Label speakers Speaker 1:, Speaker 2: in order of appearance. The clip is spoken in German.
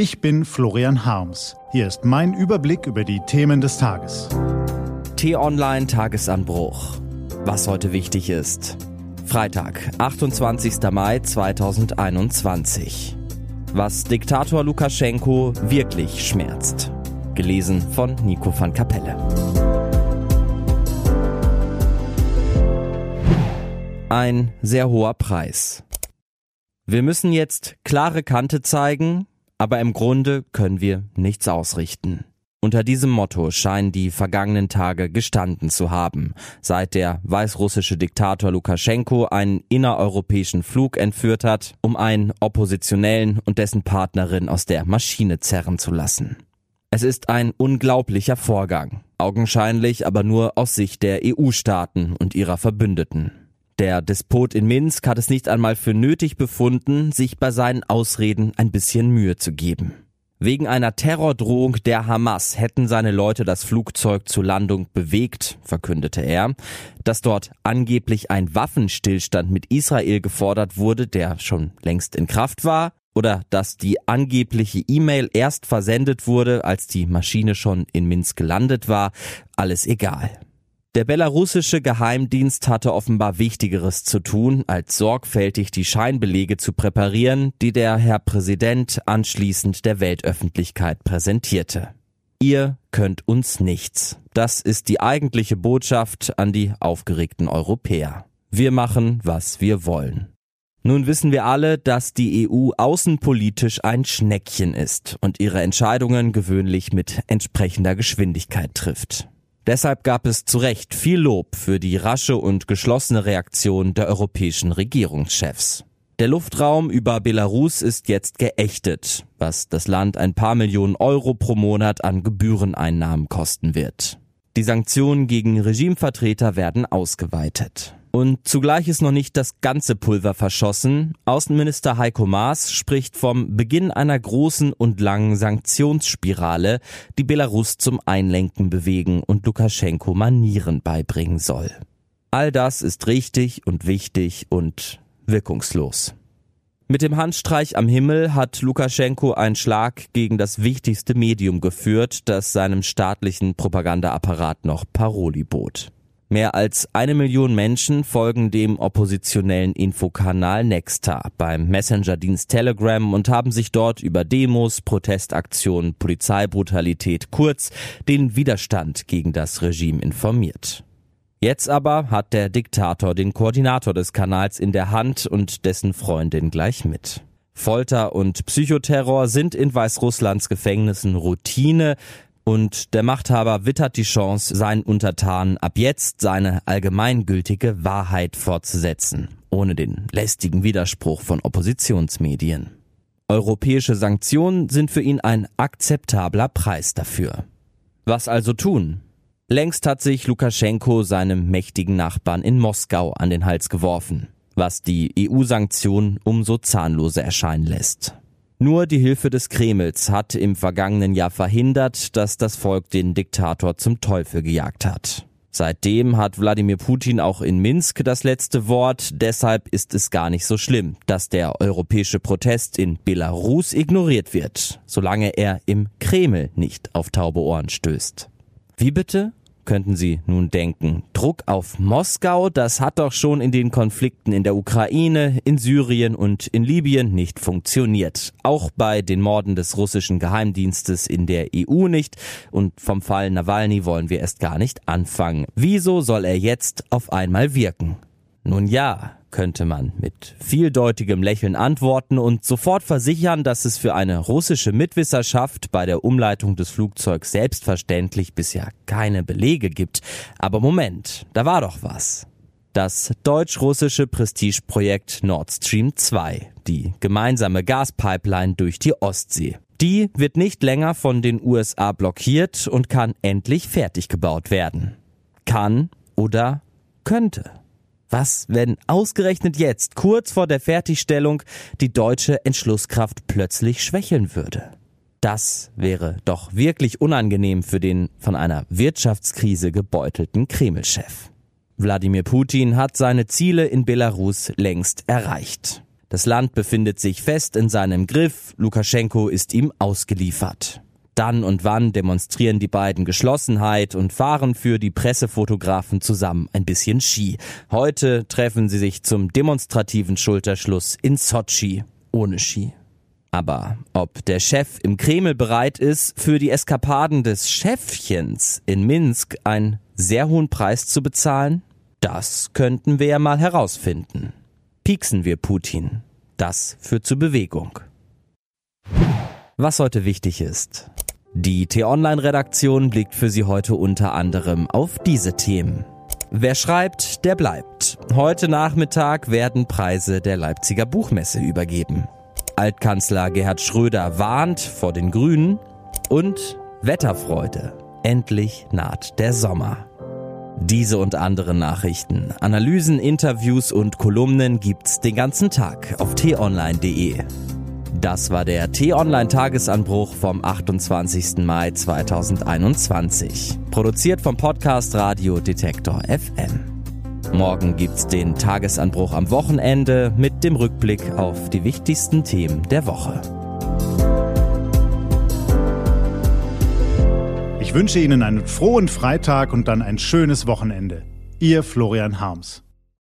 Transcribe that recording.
Speaker 1: Ich bin Florian Harms. Hier ist mein Überblick über die Themen des Tages.
Speaker 2: T-Online Tagesanbruch. Was heute wichtig ist. Freitag, 28. Mai 2021. Was Diktator Lukaschenko wirklich schmerzt. Gelesen von Nico van Kapelle. Ein sehr hoher Preis. Wir müssen jetzt klare Kante zeigen, aber im Grunde können wir nichts ausrichten. Unter diesem Motto scheinen die vergangenen Tage gestanden zu haben, seit der weißrussische Diktator Lukaschenko einen innereuropäischen Flug entführt hat, um einen Oppositionellen und dessen Partnerin aus der Maschine zerren zu lassen. Es ist ein unglaublicher Vorgang, augenscheinlich aber nur aus Sicht der EU-Staaten und ihrer Verbündeten. Der Despot in Minsk hat es nicht einmal für nötig befunden, sich bei seinen Ausreden ein bisschen Mühe zu geben. Wegen einer Terrordrohung der Hamas hätten seine Leute das Flugzeug zur Landung bewegt, verkündete er. Dass dort angeblich ein Waffenstillstand mit Israel gefordert wurde, der schon längst in Kraft war, oder dass die angebliche E-Mail erst versendet wurde, als die Maschine schon in Minsk gelandet war, alles egal. Der belarussische Geheimdienst hatte offenbar Wichtigeres zu tun, als sorgfältig die Scheinbelege zu präparieren, die der Herr Präsident anschließend der Weltöffentlichkeit präsentierte. Ihr könnt uns nichts. Das ist die eigentliche Botschaft an die aufgeregten Europäer. Wir machen, was wir wollen. Nun wissen wir alle, dass die EU außenpolitisch ein Schneckchen ist und ihre Entscheidungen gewöhnlich mit entsprechender Geschwindigkeit trifft. Deshalb gab es zu Recht viel Lob für die rasche und geschlossene Reaktion der europäischen Regierungschefs. Der Luftraum über Belarus ist jetzt geächtet, was das Land ein paar Millionen Euro pro Monat an Gebühreneinnahmen kosten wird. Die Sanktionen gegen Regimevertreter werden ausgeweitet. Und zugleich ist noch nicht das ganze Pulver verschossen. Außenminister Heiko Maas spricht vom Beginn einer großen und langen Sanktionsspirale, die Belarus zum Einlenken bewegen und Lukaschenko Manieren beibringen soll. All das ist richtig und wichtig und wirkungslos. Mit dem Handstreich am Himmel hat Lukaschenko einen Schlag gegen das wichtigste Medium geführt, das seinem staatlichen Propagandaapparat noch Paroli bot. Mehr als eine Million Menschen folgen dem oppositionellen Infokanal Nexta beim Messenger-Dienst Telegram und haben sich dort über Demos, Protestaktionen, Polizeibrutalität, kurz den Widerstand gegen das Regime informiert. Jetzt aber hat der Diktator den Koordinator des Kanals in der Hand und dessen Freundin gleich mit. Folter und Psychoterror sind in Weißrusslands Gefängnissen Routine, und der Machthaber wittert die Chance, seinen Untertanen ab jetzt seine allgemeingültige Wahrheit fortzusetzen, ohne den lästigen Widerspruch von Oppositionsmedien. Europäische Sanktionen sind für ihn ein akzeptabler Preis dafür. Was also tun? Längst hat sich Lukaschenko seinem mächtigen Nachbarn in Moskau an den Hals geworfen, was die EU-Sanktionen umso zahnloser erscheinen lässt. Nur die Hilfe des Kremls hat im vergangenen Jahr verhindert, dass das Volk den Diktator zum Teufel gejagt hat. Seitdem hat Wladimir Putin auch in Minsk das letzte Wort, deshalb ist es gar nicht so schlimm, dass der europäische Protest in Belarus ignoriert wird, solange er im Kreml nicht auf taube Ohren stößt. Wie bitte? Könnten Sie nun denken. Druck auf Moskau, das hat doch schon in den Konflikten in der Ukraine, in Syrien und in Libyen nicht funktioniert. Auch bei den Morden des russischen Geheimdienstes in der EU nicht. Und vom Fall Nawalny wollen wir erst gar nicht anfangen. Wieso soll er jetzt auf einmal wirken? Nun ja, könnte man mit vieldeutigem Lächeln antworten und sofort versichern, dass es für eine russische Mitwisserschaft bei der Umleitung des Flugzeugs selbstverständlich bisher keine Belege gibt. Aber Moment, da war doch was. Das deutsch-russische Prestigeprojekt Nord Stream 2, die gemeinsame Gaspipeline durch die Ostsee. Die wird nicht länger von den USA blockiert und kann endlich fertig gebaut werden. Kann oder könnte. Was, wenn ausgerechnet jetzt, kurz vor der Fertigstellung, die deutsche Entschlusskraft plötzlich schwächeln würde? Das wäre doch wirklich unangenehm für den von einer Wirtschaftskrise gebeutelten Kreml-Chef. Wladimir Putin hat seine Ziele in Belarus längst erreicht. Das Land befindet sich fest in seinem Griff, Lukaschenko ist ihm ausgeliefert. Dann und wann demonstrieren die beiden Geschlossenheit und fahren für die Pressefotografen zusammen ein bisschen Ski. Heute treffen sie sich zum demonstrativen Schulterschluss in Sochi ohne Ski. Aber ob der Chef im Kreml bereit ist, für die Eskapaden des Chefchens in Minsk einen sehr hohen Preis zu bezahlen? Das könnten wir ja mal herausfinden. Pieksen wir Putin. Das führt zu Bewegung. Was heute wichtig ist. Die T-Online-Redaktion blickt für Sie heute unter anderem auf diese Themen. Wer schreibt, der bleibt. Heute Nachmittag werden Preise der Leipziger Buchmesse übergeben. Altkanzler Gerhard Schröder warnt vor den Grünen und Wetterfreude. Endlich naht der Sommer. Diese und andere Nachrichten, Analysen, Interviews und Kolumnen gibt's den ganzen Tag auf t-online.de. Das war der T-Online-Tagesanbruch vom 28. Mai 2021. Produziert vom Podcast Radio Detektor FM. Morgen gibt's den Tagesanbruch am Wochenende mit dem Rückblick auf die wichtigsten Themen der Woche.
Speaker 1: Ich wünsche Ihnen einen frohen Freitag und dann ein schönes Wochenende. Ihr Florian Harms.